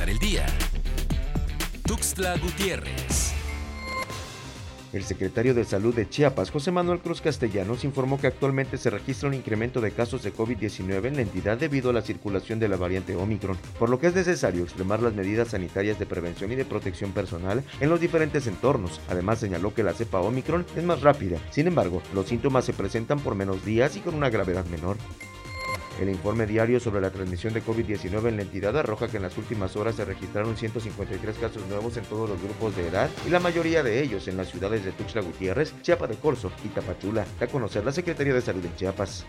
el día. Tuxtla Gutiérrez. El secretario de Salud de Chiapas, José Manuel Cruz Castellanos, informó que actualmente se registra un incremento de casos de COVID-19 en la entidad debido a la circulación de la variante Omicron, por lo que es necesario extremar las medidas sanitarias de prevención y de protección personal en los diferentes entornos. Además, señaló que la cepa Omicron es más rápida, sin embargo, los síntomas se presentan por menos días y con una gravedad menor. El informe diario sobre la transmisión de COVID-19 en la entidad arroja que en las últimas horas se registraron 153 casos nuevos en todos los grupos de edad y la mayoría de ellos en las ciudades de Tuxtla Gutiérrez, Chiapa de Corzo y Tapachula, da a conocer la Secretaría de Salud en Chiapas.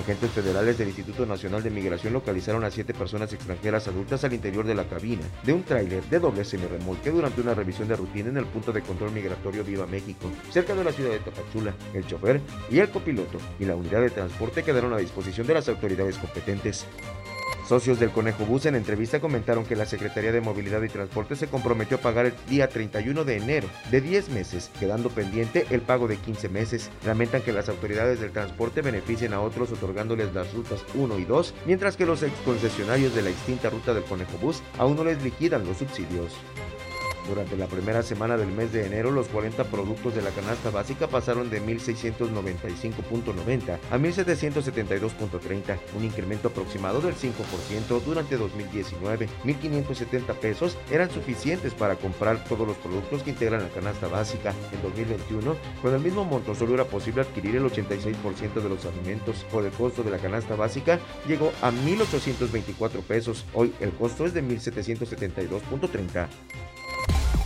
Agentes federales del Instituto Nacional de Migración localizaron a siete personas extranjeras adultas al interior de la cabina de un tráiler de doble semirremolque durante una revisión de rutina en el punto de control migratorio Viva México, cerca de la ciudad de Tapachula. El chofer y el copiloto y la unidad de transporte quedaron a disposición de las autoridades competentes. Socios del Conejo Bus en entrevista comentaron que la Secretaría de Movilidad y Transporte se comprometió a pagar el día 31 de enero de 10 meses, quedando pendiente el pago de 15 meses. Lamentan que las autoridades del transporte beneficien a otros otorgándoles las rutas 1 y 2, mientras que los exconcesionarios de la extinta ruta del Conejo Bus aún no les liquidan los subsidios. Durante la primera semana del mes de enero, los 40 productos de la canasta básica pasaron de 1.695.90 a 1.772.30, un incremento aproximado del 5% durante 2019. 1.570 pesos eran suficientes para comprar todos los productos que integran la canasta básica. En 2021, con el mismo monto solo era posible adquirir el 86% de los alimentos. Por el costo de la canasta básica llegó a 1.824 pesos. Hoy el costo es de 1.772.30